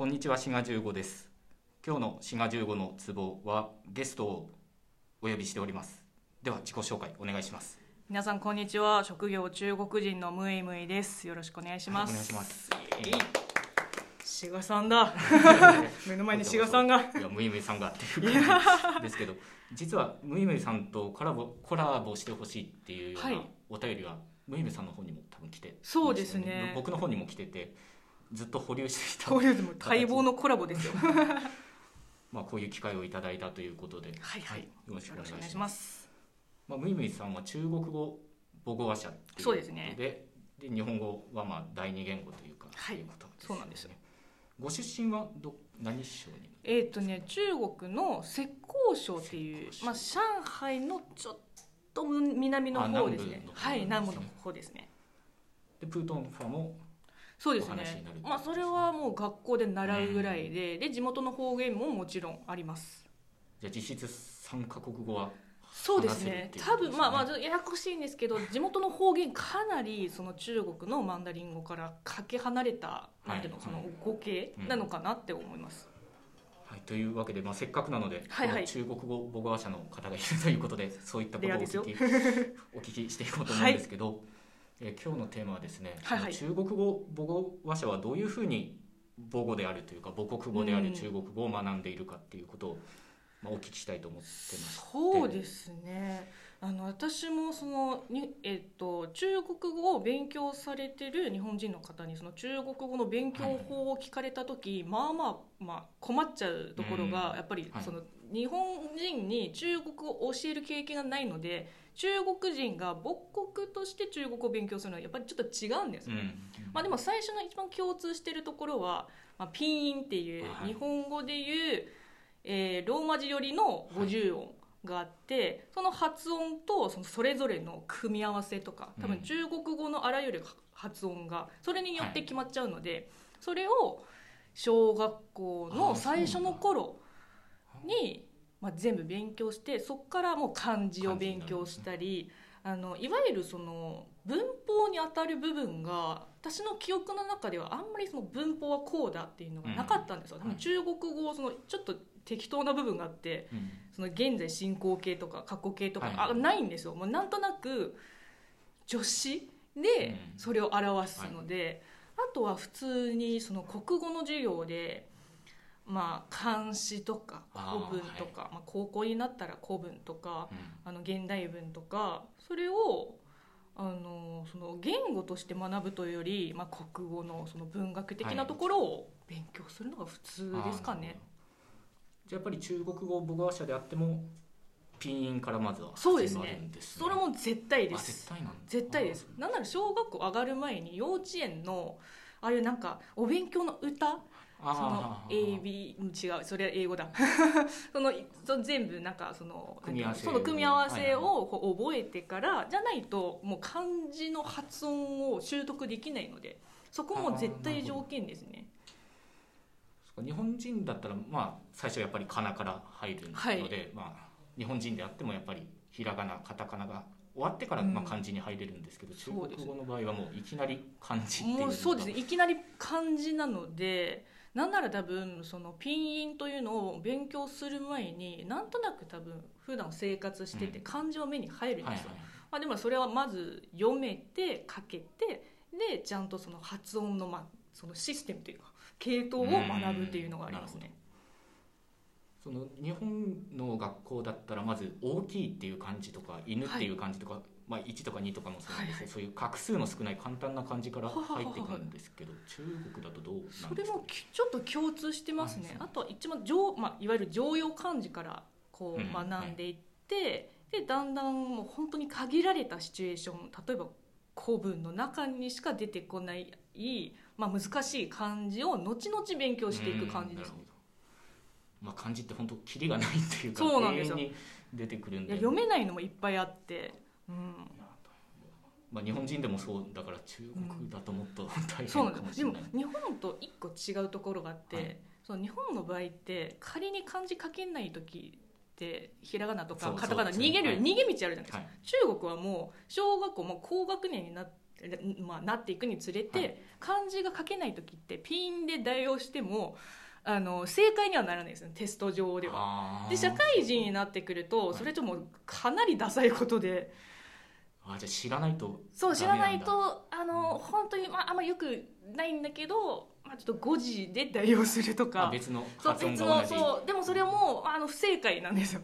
こんにちは、滋賀十五です。今日の滋賀十五のツボはゲストをお呼びしております。では自己紹介お願いします。皆さんこんにちは。職業中国人のムイムイです。よろしくお願いします、はいお願いします。志賀さんだ。目の前に志賀さんが。いやムイムイさんがっていう感じですけど、実はムイムイさんとコラボコラボしてほしいっていうようはない。お便りがムイムイさんの方にも多分来て、そうですね。僕の方にも来ててずっと保留していた。こういうでも待望のコラボですよ。まあこういう機会をいただいたということで、はいはい。よろしくお願いします。まあ、ムイムイさんは中国語母語話者っていうことで。すね。でで日本語はまあ第二言語というか、はい。ということですそうなんですよ。ご出身はど何省に？えっ、とね中国の浙江省っていうまあ上海のちょっと南の方ですね。あ南部の方はい南部の方ですね。でプートンファもそうですね。まあそれはもう学校で習うぐらいで、で地元の方言ももちろんあります。じゃあ実質三カ国語はそうですね。話せるっていう多分まあまあややこしいんですけど地元の方言かなりその中国のマンダリン語からかけ離れたなんていうの、はい。その語形なのかなって思います、はい、というわけで、まあ、せっかくなので、はいはい。中国語母語話者の方がいるということでそういったことをお聞きお聞きしていこうと思うんですけど、えー今日のテーマはですね、はいはい。中国語母語話者はどういうふうに母語であるというか母国語である中国語を学んでいるかっていうことを、まあ、お聞きしたいと思ってます。そうですねあの私もそのに、えっと、中国語を勉強されてる日本人の方にその中国語の勉強法を聞かれた時、まあまあ、まあ、困っちゃうところが、うんやっぱりはい。その、日本人に中国語を教える経験がないので中国人が母国として中国語を勉強するのはやっぱりちょっと違うんですよね。うんまあ、でも最初の一番共通しているところは、まあ、ピンインっていうはい。日本語でいう、えーローマ字よりの50音があって、その発音とそのそれぞれの組み合わせとか多分うん中国語のあらゆる発音がそれによって決まっちゃうので、それを小学校の最初の頃に、まあ、全部勉強してそこからもう漢字を勉強したり。あのいわゆるその文法に当たる部分が私の記憶の中ではあんまりその文法はこうだっていうのがなかったんですよ、うん。中国語そのちょっと適当な部分があってうん。その現在進行形とか過去形とか、はいあないんですよ。もうなんとなく助詞でうん。それを表すので、あとは普通にその国語の授業でまあ漢詩とか古文とかまあ、高校になったら古文とかうん。あの現代文とかそれをあのその言語として学ぶというより、まあ、国語のその文学的なところを勉強するのが普通ですかね。じゃあやっぱり中国語母語話者であってもピンインからまずはそうですね。それも絶対であす絶対なんだ。絶対です。なんなら小学校上がる前に幼稚園のああいうなんかお勉強の歌その AB うん違うそれは英語だ。そのその全部なんかその組み合わせその組み合わせをこう覚えてからじゃないともう漢字の発音を習得できないのでそこも絶対条件ですね。日本人だったらまあ最初やっぱりカナから入るので、はい。まあ、日本人であってもやっぱりひらがなカタカナが終わってからうんまあ漢字に入れるんですけど、うです。国語の場合はもういきなり漢字っていうそうですね。いきなり漢字なのでなんなら多分そのピンインというのを勉強する前になんとなく多分普段生活しててうん。漢字は目に入るんですよ、まあ、でもそれはまず読めて書けてでちゃんとその発音の,、まあそのシステムというか系統を学ぶっていうのがありますね。その日本の学校だったらまず大きいっていう漢字とか犬っていう漢字とか、まあ、1とか2とかもそうなんですけど、はいはい。そういう画数の少ない簡単な漢字から入ってくるんですけど中国だとどうなんですか？それもきちょっと共通してますね。あとは一番上、まあ、いわゆる常用漢字からこうん。う学んでいって、でだんだんもう本当に限られたシチュエーション例えば古文の中にしか出てこない、まあ、難しい漢字を後々勉強していく感じです。ねまあ、漢字って本当キリがないっていうかそうなんです出てくるんで。読めないのもいっぱいあって、うん、まあ、日本人でもそうだから中国だともっと大そう変なんです。でもかもしれない、日本と一個違うところがあって、はい。その日本の場合って仮に漢字書けない時ってひらがなとかカタカナ逃げる、はい。逃げ道あるじゃないですか、はい。中国はもう小学校もう高学年になっまあ、なっていくにつれて、はい。漢字が書けない時ってピンで代用してもあの正解にはならないですね。テスト上では。で社会人になってくるとはい。それともかなりダサいことであじゃあ知らないとそう知らないとあの本当に、まあ、あんまよくないんだけど、まあ、ちょっと誤字で代用するとか。別の発音が同じ。そうでもそれはもうあの不正解なんですよ。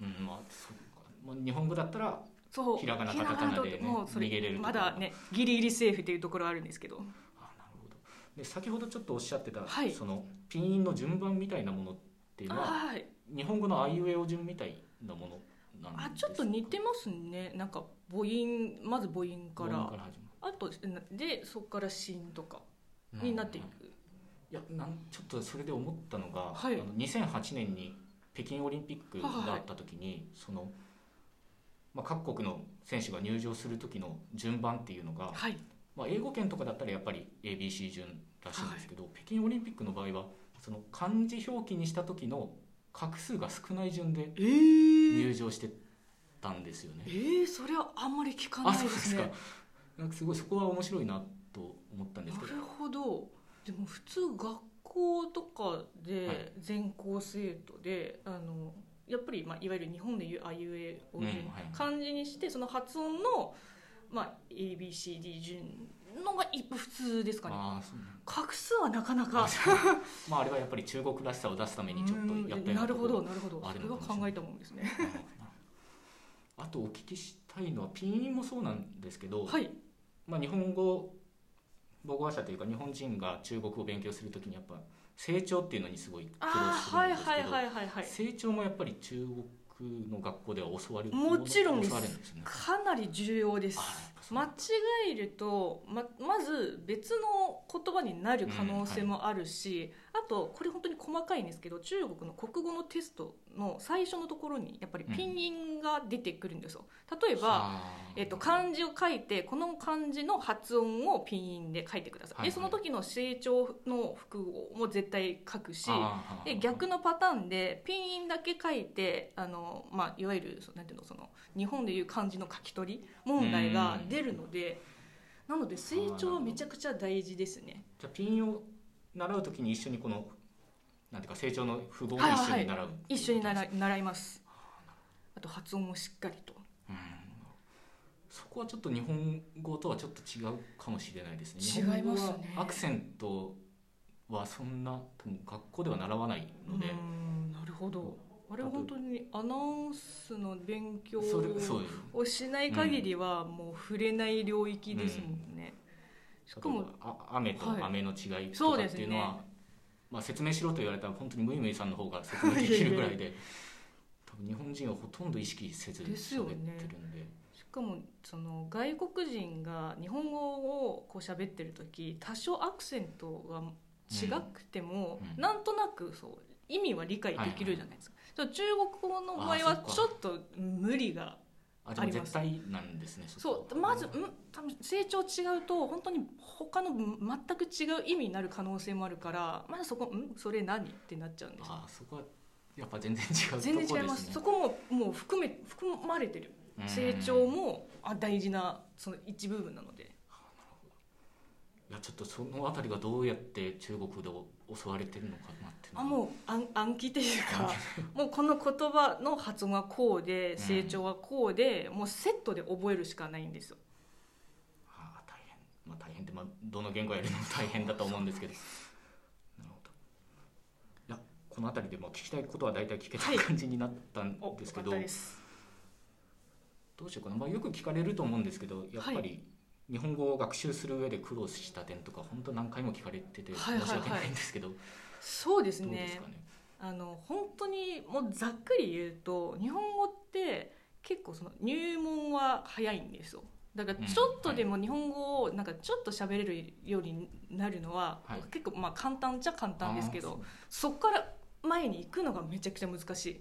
うんまあそうか。日本語だったらそう。ひらがなカタカナでねともうそれ逃げれるとまだねギリギリセーフっていうところはあるんですけど。あなるほど。で先ほどちょっとおっしゃってた、はい。そのピン音の順番みたいなものっていうのははい。日本語のあいうえお順みたいなものなんあちょっと似てますね。なんか母音まず母音か母ら音から始まあとでそこから子とかるになっていく。いやなんちょっとそれで思ったのが、はい。あの2008年に北京オリンピックがあった時に、その、まあ、各国の選手が入場する時の順番っていうのが、はい。まあ、英語圏とかだったらやっぱり ABC 順らしいんですけど、北京オリンピックの場合はその漢字表記にした時の画数が少ない順でえー、入場してたんですよね。えー、それはあんまり聞かないであそうですすか。ねなんかすごいそこは面白いなと思ったんですけど。なるほど。でも普通学校とかはい。で全校生徒で、あのやっぱり、まあ、いわゆる日本でいうあいうえお順、うんはい。漢字にしてその発音の、まあ、ABCD 順のが一普通ですかね。画数はなかなか。まああれはやっぱり中国らしさを出すためにちょっとやったなるほどなるほど。あそれは考えたもんですね。あとお聞きしたいのはピン音もそうなんですけど、はい。まあ、日本語母語話者というか日本人が中国語を勉強するときにやっぱ成長っていうのにすごい苦労するはいんですけど、はいはいはいはい成長もやっぱり中国の学校では教わるもちろんねかなり重要です間違えるとままず別の言葉になる可能性もあるし、あとこれ本当に細かいんですけど中国の国語のテストの最初のところにやっぱりピン音が出てくるんですよ。例えば、えっと、漢字を書いてこの漢字の発音をピン音で書いてください、はいはい。でその時の成長の複合も絶対書くしで逆のパターンでピン音だけ書いてあの、まあ、いわゆるなんていうのその日本でいう漢字の書き取り問題が出るのでなので成長はめちゃくちゃ大事ですね。じゃあピンを習うときに一緒にこのなんていうか成長の符号をはい一緒に習う、一緒に習うい習います。あと発音もしっかりと。ん。そこはちょっと日本語とはちょっと違うかもしれないですね。違いますね。アクセントはそんな多分学校では習わないので、うんなるほど。あれは本当にアナウンスの勉強をしない限りはもう触れない領域ですもんね、しかも雨とはい。雨の違いとかっていうのは、まあ、説明しろと言われたら本当にムイムイさんの方が説明できるぐらいで 多分日本人はほとんど意識せず喋ねってるんで。しかもその外国人が日本語をこう喋ってる時多少アクセントが違くても、うん。うんなんとなくそう意味は理解できるじゃないですか、じゃあ中国語の場合はちょっと無理があでもあります。絶対なんですねそうこまずん多分成長違うと本当に他の全く違う意味になる可能性もあるからまずそこ「んそれ何?」ってなっちゃうんですあそこはやっぱ全然違うとこ全ですね。然違います。そこももう含め含まれてる。うん。成長もあ大事なその一部分なのでちょっとそのあたりがどうやって中国で教われてるのかなってあもう暗暗記というかもうこの言葉の発音はこうで成長はこうで、もうセットで覚えるしかないんですよ。ああ大変。まあ大変って、まあ、どの言語やるのも大変だと思うんですけど。なるほど。いやこの辺りでも聞きたいことは大体聞けはい。た感じになったんおですけど、よかったです。どうしようかな、まあ、よく聞かれると思うんですけどやっぱはり日本語を学習する上で苦労した点とか本当何回も聞かれててはいはいはい。申し訳ないんですけど、そうですどうですねかね？あの本当にもうざっくり言うと日本語って結構その入門は早いんですよ。だからちょっとでも日本語をなんかちょっと喋れるようになるのは、はい。結構まあ簡単っちゃ簡単ですけどそこから前に行くのがめちゃくちゃ難しい。うん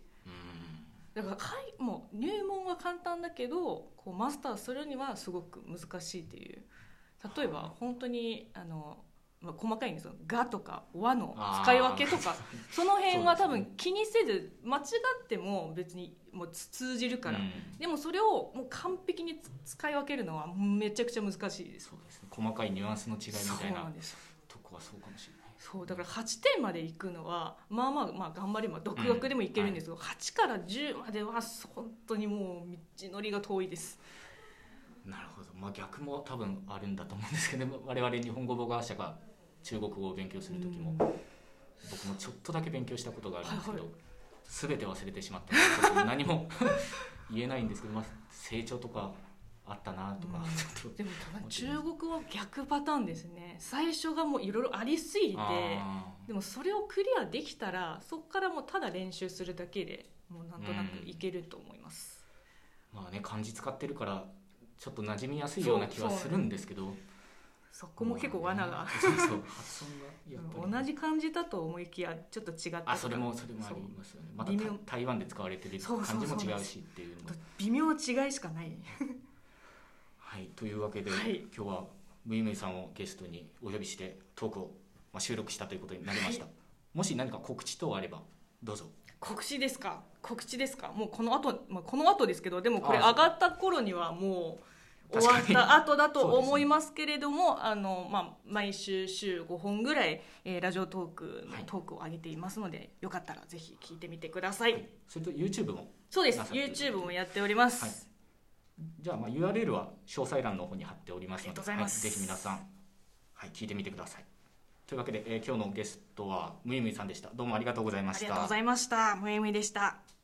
だからはいもう入門は簡単だけどこうマスターするにはすごく難しいっていう。例えば本当にあのまあ、細かいんですよ「が」とか「和」の使い分けとか。その辺は多分気にせず間違っても別にもう通じるから、うん。でもそれをもう完璧につ使い分けるのはめちゃくちゃ難しいです。そうですね。細かいニュアンスの違いみたいなとこはそうかもしれないそうだから8点までいくのはまあまあまあ頑張れば独学でもいけるんですけど、8から10までは本当にもう道のりが遠いです。なるほど。まあ逆も多分あるんだと思うんですけど 我々日本語母語話者が中国語を勉強する時も、うん。僕もちょっとだけ勉強したことがあるんですけど、はいはい。全て忘れてしまった。何も 言えないんですけど、まあ、成長とかあったなとか、うん。でも多分中国語は逆パターンですね。最初がもういろいろありすぎてあでもそれをクリアできたらそこからもうただ練習するだけでもうなんとなくいけると思います、ーまあね漢字使ってるからちょっと馴染みやすいような気はするんですけど。そこも結構罠が、そうそう 発音が同じ漢字だと思いきやちょっと違った。あそれもそれもありますよね。また台湾で使われてる漢字も違うしっていう微妙違いしかないはいというわけで、はい。今日はむいむいさんをゲストにお呼びしてトークを、まあ、収録したということになりました、もし何か告知等あればどうぞ。告知ですか？告知ですか？もうこの後、まあこの後ですけどでもこれあ上がった頃にはもう終わった後だと思いますけれども、あのまあ、毎週週5本ぐらい、えーラジオトークのはい。トークを上げていますので、よかったらぜひ聞いてみてください、それと YouTube もそうです。YouTube もやっております、はいじゃあまあ URL は詳細欄の方に貼っておりますのではい、ぜひ皆さん、はい、聞いてみてください。というわけで、えー今日のゲストはむいむいさんでした。どうもありがとうございました。ありがとうございました。むえむいでした